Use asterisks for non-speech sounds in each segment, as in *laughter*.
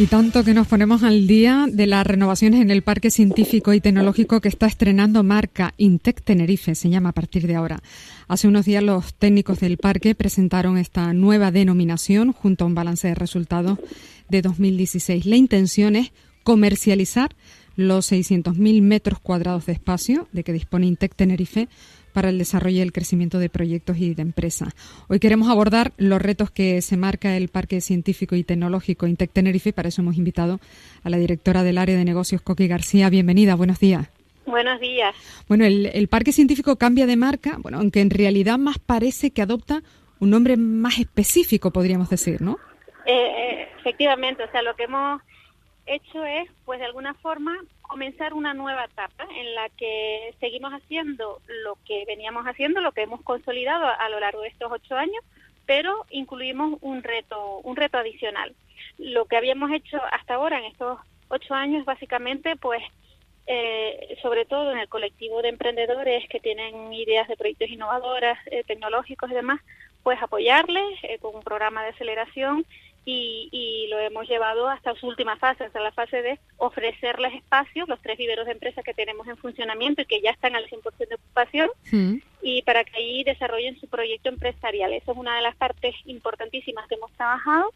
Y tanto que nos ponemos al día de las renovaciones en el Parque Científico y Tecnológico que está estrenando marca Intec Tenerife, se llama a partir de ahora. Hace unos días los técnicos del parque presentaron esta nueva denominación junto a un balance de resultados de 2016. La intención es comercializar los 600.000 metros cuadrados de espacio de que dispone Intec Tenerife para el desarrollo y el crecimiento de proyectos y de empresas. Hoy queremos abordar los retos que se marca el Parque Científico y Tecnológico Intec Tenerife. Para eso hemos invitado a la directora del área de negocios, Coqui García. Bienvenida, buenos días. Buenos días. Bueno, el, Parque Científico cambia de marca, bueno, aunque en realidad más parece que adopta un nombre más específico, podríamos decir, ¿no? Eh, eh, efectivamente, o sea, lo que hemos hecho es, pues de alguna forma, comenzar una nueva etapa en la que seguimos haciendo lo que veníamos haciendo, lo que hemos consolidado a, lo largo de estos ocho años, pero incluimos un reto, un reto adicional. Lo que habíamos hecho hasta ahora en estos ocho años, básicamente, pues eh, sobre todo en el colectivo de emprendedores que tienen ideas de proyectos innovadoras, eh, tecnológicos y demás, pues apoyarles eh, con un programa de aceleración y, lo hemos llevado hasta su última fase, hasta la fase de ofrecerles espacios, los tres viveros de empresas que tenemos en funcionamiento y que ya están al 100% de ocupación, y para que ahí desarrollen su proyecto empresarial. Eso es una de las partes importantísimas que hemos trabajado.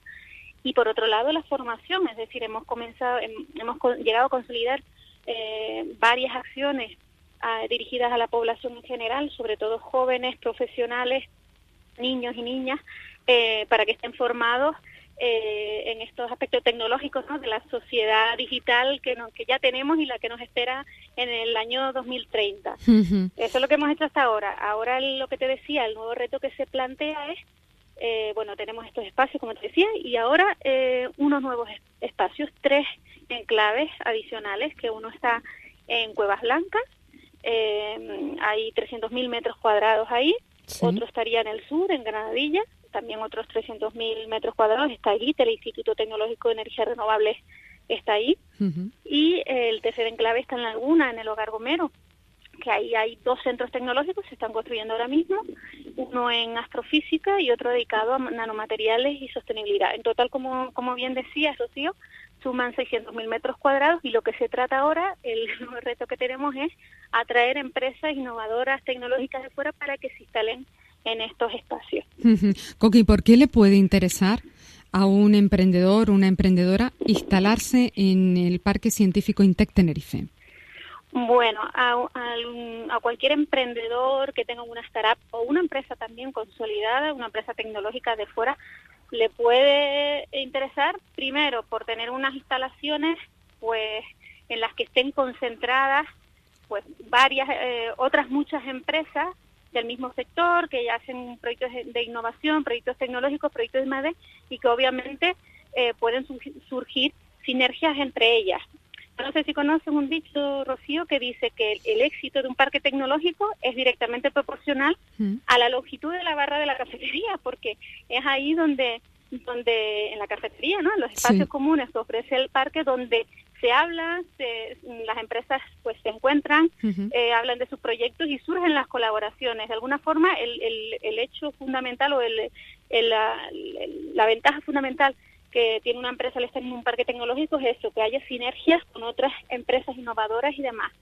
Y por otro lado, la formación, es decir, hemos comenzado, hemos llegado a consolidar eh, varias acciones dirigidas a la población en general, sobre todo jóvenes, profesionales, niños y niñas, eh, para que estén formados eh, en estos aspectos tecnológicos de la sociedad digital que, que ya tenemos y la que nos espera en el año 2030. Eso es lo que hemos hecho hasta ahora. Ahora lo que te decía, el nuevo reto que se plantea es, eh, bueno, tenemos estos espacios, como te decía, y ahora eh, unos nuevos espacios, tres enclaves adicionales, que uno está en Cuevas Blancas, hay 300.000 metros cuadrados ahí, otro estaría en el sur, en Granadilla, también otros 300.000 metros cuadrados está allí, el Instituto Tecnológico de Energías Renovables está ahí, y el tercer enclave está en Laguna, en el Hogar Gomero, que ahí hay dos centros tecnológicos, se están construyendo ahora mismo, uno en astrofísica y otro dedicado a nanomateriales y sostenibilidad. En total, como, como bien decía Socio, suman 600.000 metros cuadrados y lo que se trata ahora, el *laughs* nuevo reto que tenemos es atraer empresas innovadoras tecnológicas de fuera para que se instalen en estos espacios. Coqui, ¿por qué le puede interesar a un emprendedor, una emprendedora, instalarse en el Parque Científico Intec Tenerife? Bueno, a, a, cualquier emprendedor que tenga una startup o una empresa también consolidada, una empresa tecnológica de fuera, le puede interesar primero por tener unas instalaciones pues en las que estén concentradas pues varias eh, otras muchas empresas del mismo sector, que ya hacen proyectos de innovación, proyectos tecnológicos, proyectos de MADE y que obviamente eh, pueden surgir sinergias entre ellas. No sé si conocen un dicho, Rocío, que dice que el, éxito de un parque tecnológico es directamente proporcional mm. a la longitud de la barra de la cafetería, porque es ahí donde, donde en la cafetería, ¿no? en los espacios comunes que ofrece el parque, donde se habla, las empresas pues se encuentran, eh, hablan de sus proyectos y surgen las colaboraciones. De alguna forma, el, el, hecho fundamental o el, la, la, ventaja fundamental que tiene una empresa al estar en un parque tecnológico es eso, que haya sinergias con otras empresas innovadoras y demás.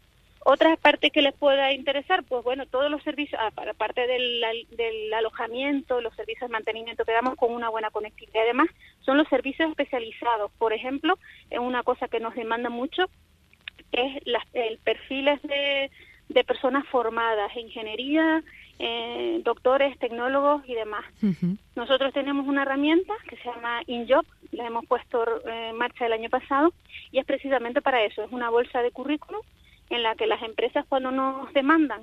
Otra parte que les pueda interesar, pues bueno, todos los servicios, aparte del, del alojamiento, los servicios de mantenimiento que damos con una buena conectividad, además, son los servicios especializados. Por ejemplo, es una cosa que nos demanda mucho, es las, el perfiles de, de personas formadas, ingeniería, eh, doctores, tecnólogos y demás. Nosotros tenemos una herramienta que se llama InJob, la hemos puesto en marcha el año pasado y es precisamente para eso, es una bolsa de currículum en la que las empresas cuando nos demandan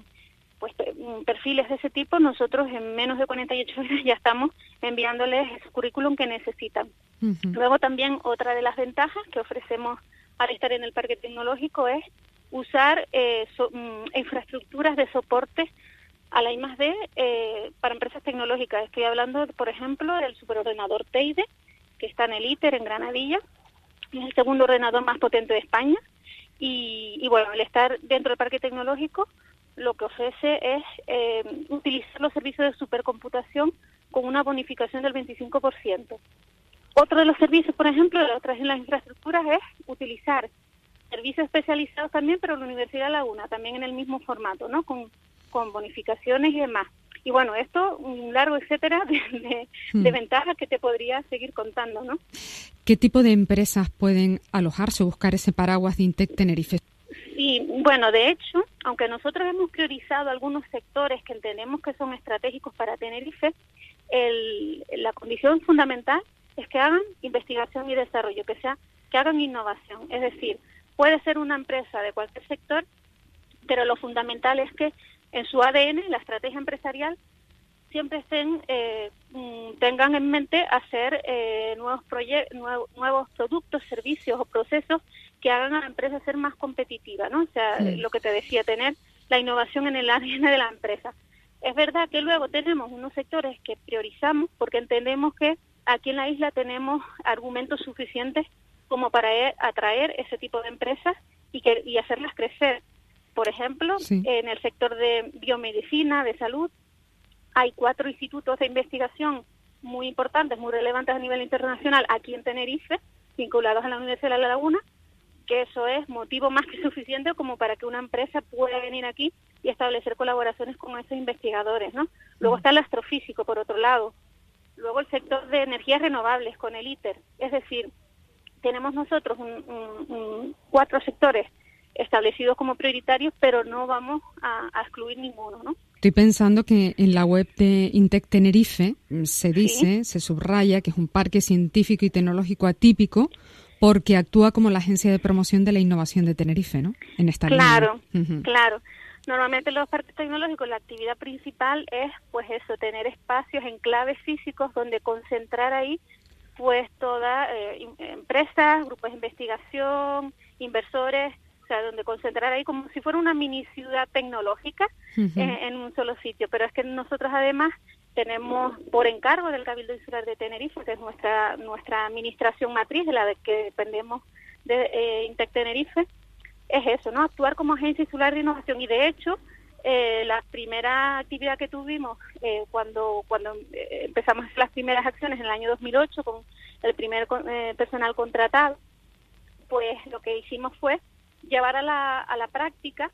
pues mm, perfiles de ese tipo, nosotros en menos de 48 horas *laughs* ya estamos enviándoles ese currículum que necesitan. Luego también otra de las ventajas que ofrecemos al estar en el parque tecnológico es usar eh, mm, infraestructuras de soporte a la I+.D. Eh, para empresas tecnológicas. Estoy hablando, por ejemplo, del superordenador Teide, que está en el ITER, en Granadilla. Es el segundo ordenador más potente de España. Y, bueno, el estar dentro del parque tecnológico lo que ofrece es eh, utilizar los servicios de supercomputación con una bonificación del 25%. Otro de los servicios, por ejemplo, de otras en las infraestructuras es utilizar servicios especializados también, pero la Universidad Laguna, también en el mismo formato, ¿no? Con, con bonificaciones y demás. Y bueno, esto, un largo etcétera *laughs* de, hmm. ventajas que te podría seguir contando, ¿no? ¿Qué tipo de empresas pueden alojarse o buscar ese paraguas de Intec Tenerife? Sí, bueno, de hecho, aunque nosotros hemos priorizado algunos sectores que entendemos que son estratégicos para Tenerife, el, la condición fundamental es que hagan investigación y desarrollo, que sea que hagan innovación. Es decir, puede ser una empresa de cualquier sector, pero lo fundamental es que en su ADN, la estrategia empresarial, siempre estén, eh, mm, tengan en mente hacer eh, nuevos, nuevos productos, servicios o procesos que hagan a la empresa ser más competitiva, ¿no? O sea, lo que te decía, tener la innovación en el ADN de la empresa. Es verdad que luego tenemos unos sectores que priorizamos porque entendemos que aquí en la isla tenemos argumentos suficientes como para e, atraer ese tipo de empresas y, que, y hacerlas crecer. Por ejemplo, en el sector de biomedicina, de salud, hay cuatro institutos de investigación muy importantes, muy relevantes a nivel internacional aquí en Tenerife, vinculados a la Universidad de La Laguna, que eso es motivo más que *laughs* suficiente como para que una empresa pueda venir aquí y establecer colaboraciones con esos investigadores, ¿no? Luego está el astrofísico, por otro lado. Luego el sector de energías renovables con el ITER. Es decir, tenemos nosotros un, cuatro sectores establecidos como prioritarios, pero no vamos a, excluir ninguno, ¿no? Estoy pensando que en la web de Intec Tenerife mm, se dice, se subraya que es un parque científico y tecnológico atípico porque actúa como la agencia de promoción de la innovación de Tenerife, ¿no? En esta claro, claro. Normalmente los parques tecnológicos la actividad principal es pues eso, tener espacios en claves físicos donde concentrar ahí pues todas eh, empresas, grupos de investigación, inversores, sea, donde concentrar ahí como si fuera una mini ciudad tecnológica en un solo sitio. Pero es que nosotros además tenemos por encargo del Cabildo Insular de Tenerife, que es nuestra nuestra administración matriz, de la de que dependemos de eh, Intec Tenerife, es eso, ¿no? Actuar como agencia insular de innovación y de hecho eh, la primera actividad que tuvimos eh, cuando cuando eh, empezamos las primeras acciones en el año 2008 con el primer eh, personal contratado, pues lo que hicimos fue llevar a la, a la práctica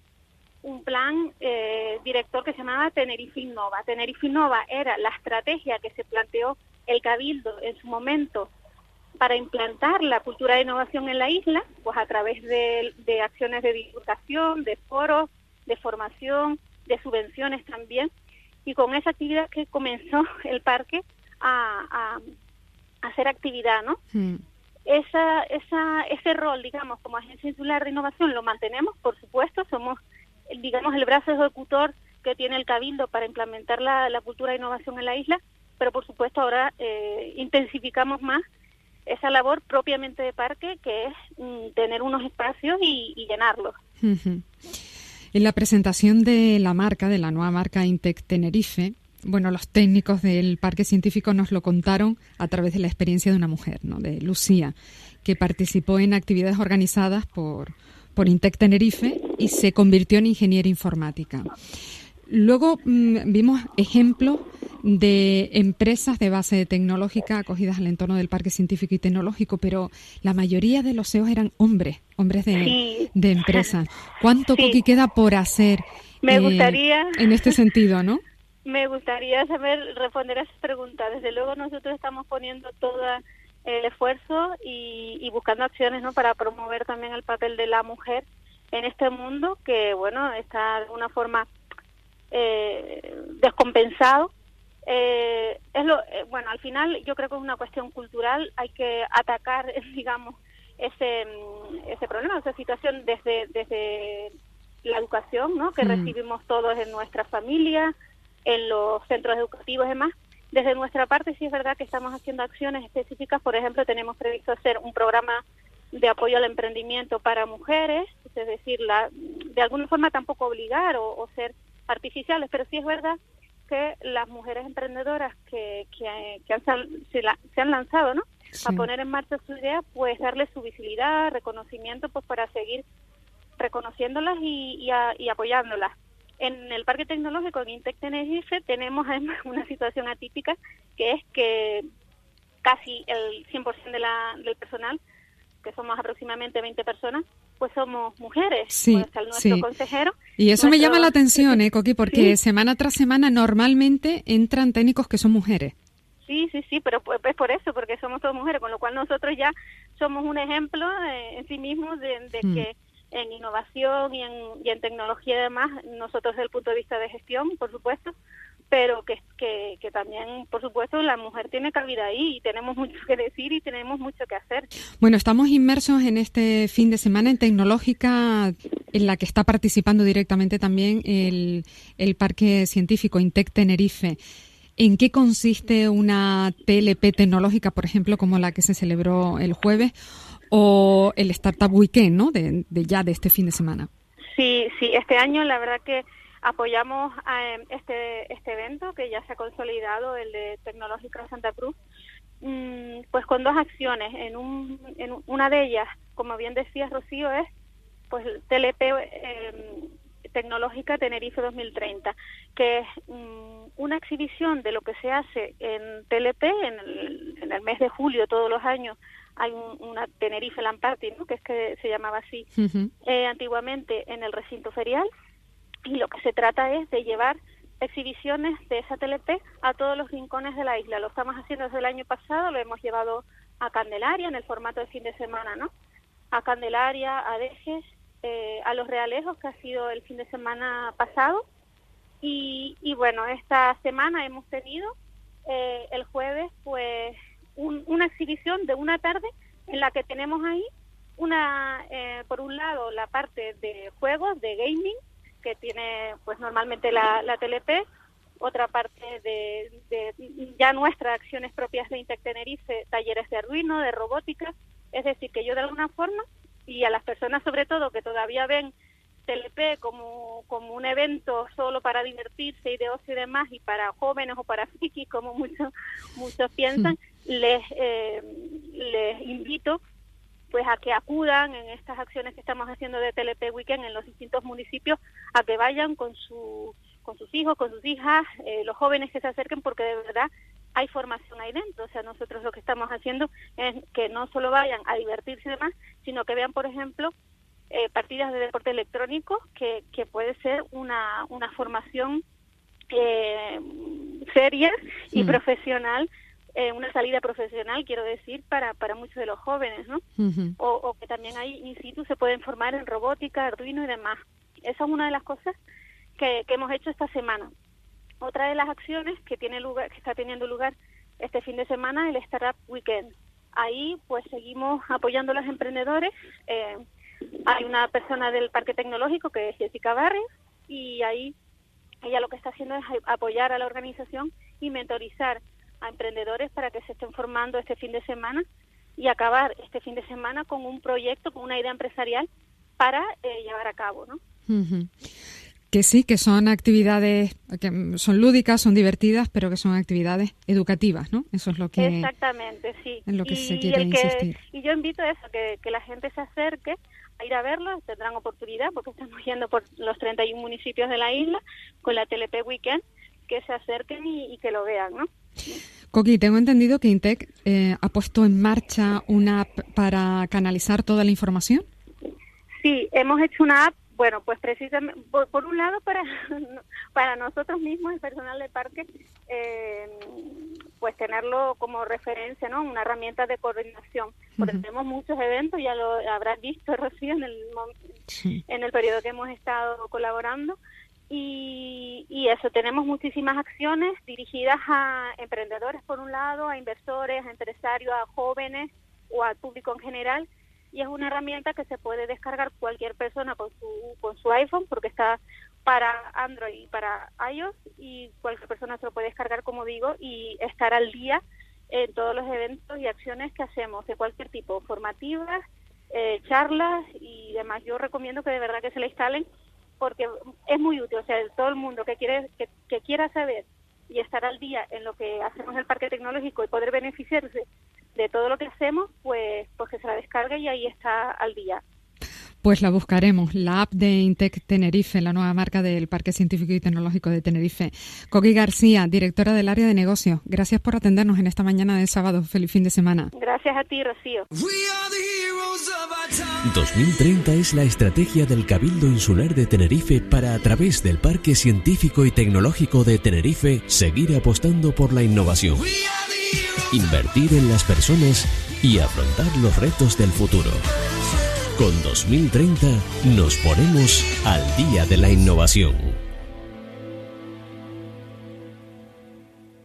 un plan eh, director que se llamaba Tenerife Innova. Tenerife Innova era la estrategia que se planteó el Cabildo en su momento para implantar la cultura de innovación en la isla, pues a través de, acciones de divulgación, de foros, de formación, de subvenciones también. Y con esa actividad que comenzó el parque a, hacer actividad, ¿no? Hmm. Esa, esa, ese rol, digamos, como agencia insular de innovación lo mantenemos, por supuesto, somos digamos, el brazo ejecutor que tiene el Cabildo para implementar la, cultura de innovación en la isla, pero por supuesto ahora eh, intensificamos más esa labor propiamente de parque, que es mm, tener unos espacios y, llenarlos. En la presentación de la marca, de la nueva marca Intec Tenerife, bueno, los técnicos del parque científico nos lo contaron a través de la experiencia de una mujer, ¿no? de Lucía, que participó en actividades organizadas por, por Intec Tenerife y se convirtió en ingeniera informática. Luego mm, vimos ejemplos de empresas de base tecnológica acogidas al entorno del Parque Científico y Tecnológico, pero la mayoría de los CEOs eran hombres, hombres de, de empresas. ¿Cuánto *laughs* sí. queda por hacer Me gustaría... en este sentido, no? Me gustaría saber responder a esas preguntas. Desde luego nosotros estamos poniendo toda el esfuerzo y, buscando acciones ¿no? para promover también el papel de la mujer en este mundo que, bueno, está de alguna forma eh, descompensado. Eh, es lo, eh, bueno, al final yo creo que es una cuestión cultural, hay que atacar, *laughs* digamos, ese, mm, ese problema, esa situación desde, desde la educación, ¿no? Que mm. recibimos todos en nuestra familia, en los centros educativos y demás, desde nuestra parte sí es verdad que estamos haciendo acciones específicas, por ejemplo, tenemos previsto hacer un programa de apoyo al emprendimiento para mujeres, es decir, la, de alguna forma tampoco obligar o, ser artificiales, pero sí es verdad que las mujeres emprendedoras que, que, han, se, han lanzado ¿no? a poner en marcha su idea, pues darles su visibilidad, reconocimiento, pues para seguir reconociéndolas y, y, apoyándolas. En el Parque Tecnológico en Intec Tenerife tenemos además *laughs* una situación atípica, que es que casi el 100% de la, del personal que somos aproximadamente 20 personas, pues somos mujeres. Sí, pues nuestro consejero. Y eso me llama la atención, ¿eh, Coqui? Porque semana tras semana normalmente entran técnicos que son mujeres. Sí, sí, sí, pero pues, es por eso, porque somos todas mujeres, con lo cual nosotros ya somos un ejemplo en sí mismos de, mm. que en innovación y en, y en tecnología y demás, nosotros desde el punto de vista de gestión, por supuesto, pero que, que, también, por supuesto, la mujer tiene cabida ahí y tenemos mucho que decir y tenemos mucho que hacer. Bueno, estamos inmersos en este fin de semana en tecnológica en la que está participando directamente también el, el Parque Científico Intec Tenerife. ¿En qué consiste una TLP tecnológica, por ejemplo, como la que se celebró el jueves, o el Startup Weekend, ¿no? de ya de este fin de semana. Sí, sí, este año la verdad que apoyamos a em, este, este evento que ya se ha consolidado, el de Tecnológica Santa Cruz, mm, pues con dos acciones. En, un, en una de ellas, como bien decía Rocío, es pues TLP em, Tecnológica Tenerife 2030, que es mm, una exhibición de lo que se hace en TLP en el mes de julio todos los años hay una Tenerife Land Party, ¿no? que es que se llamaba así eh, antiguamente en el recinto ferial y lo que se trata es de llevar exhibiciones de esa TLP a todos los rincones de la isla. Lo estamos haciendo desde el año pasado, lo hemos llevado a Candelaria en el formato de fin de semana, ¿no? A Candelaria, a Dejes, eh, a Los Realejos, que ha sido el fin de semana pasado. Y, y bueno, esta semana hemos tenido eh, el jueves, pues, una exhibición de una tarde en la que tenemos ahí una, eh, por un lado, la parte de juegos, de gaming, que tiene pues normalmente la, la TLP, otra parte de, ya nuestras acciones propias de Intec Tenerife, talleres de Arduino, de robótica, es decir, que yo de alguna forma, y a las personas sobre todo que todavía ven TLP como, como un evento solo para divertirse y de ocio y demás, y para jóvenes o para frikis, como *laughs* muchos, muchos piensan, les, eh, les invito pues a que acudan en estas acciones que estamos haciendo de TLP Weekend en los distintos municipios, a que vayan con, su, con sus hijos, con sus hijas, eh, los jóvenes que se acerquen, porque de verdad hay formación ahí dentro. O sea, nosotros lo que estamos haciendo es que no solo vayan a divertirse y demás, sino que vean, por ejemplo, eh, partidas de deporte electrónico, que, que puede ser una, una formación eh, seria y mm. profesional eh, una salida profesional, quiero decir, para, para muchos de los jóvenes, ¿no? o, que también ahí in situ se pueden formar en robótica, Arduino y demás. Esa es una de las cosas que, que hemos hecho esta semana. Otra de las acciones que tiene lugar, que está teniendo lugar este fin de semana, el Startup Weekend. Ahí, pues, seguimos apoyando a los emprendedores. Eh, hay una persona del Parque Tecnológico que es Jessica Barres y ahí ella lo que está haciendo es apoyar a la organización y mentorizar a emprendedores para que se estén formando este fin de semana y acabar este fin de semana con un proyecto, con una idea empresarial para eh, llevar a cabo, ¿no? Que sí, que son actividades que son lúdicas, son divertidas, pero que son actividades educativas, ¿no? Eso es lo que exactamente, sí. En lo que se quiere insistir. Y yo invito a eso, que, que la gente se acerque a ir a verlo, tendrán oportunidad porque estamos yendo por los 31 municipios de la isla con la TLP Weekend, que se acerquen y, y que lo vean, ¿no? Coqui, tengo entendido que Intec eh, ha puesto en marcha una app para canalizar toda la información. Sí, hemos hecho una app, bueno, pues precisamente, por, un lado para, *laughs* para nosotros mismos, el personal de parque, eh, pues tenerlo como referencia, ¿no? Una herramienta de coordinación. Porque tenemos muchos eventos, ya lo habrás visto, *laughs* Rocío, en el, en el periodo que hemos estado colaborando. Y, y, eso, tenemos muchísimas acciones dirigidas a emprendedores por un lado, a inversores, a empresarios, a jóvenes o al público en general. Y es una herramienta que se puede descargar cualquier persona con su, con su iPhone porque está para Android y para iOS y cualquier persona se lo puede descargar, como digo, y estar al día en todos los eventos y acciones que hacemos de cualquier tipo, formativas, eh, charlas y demás. Yo recomiendo que de verdad que se la instalen porque es muy útil. O sea, todo el mundo que, quiere, que, que quiera saber y estar al día en lo que hacemos en el parque tecnológico y poder beneficiarse de todo lo que hacemos, pues, pues que se la descargue y ahí está al día. Pues la buscaremos, la app de Intec Tenerife, la nueva marca del Parque Científico y Tecnológico de Tenerife. Coqui García, directora del área de negocio, gracias por atendernos en esta mañana de sábado. Feliz fin de semana. Gracias a ti, Rocío. 2030 es la estrategia del Cabildo Insular de Tenerife para, a través del Parque Científico y Tecnológico de Tenerife, seguir apostando por la innovación, invertir en las personas y afrontar los retos del futuro. Con 2030 nos ponemos al día de la innovación.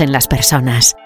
en las personas.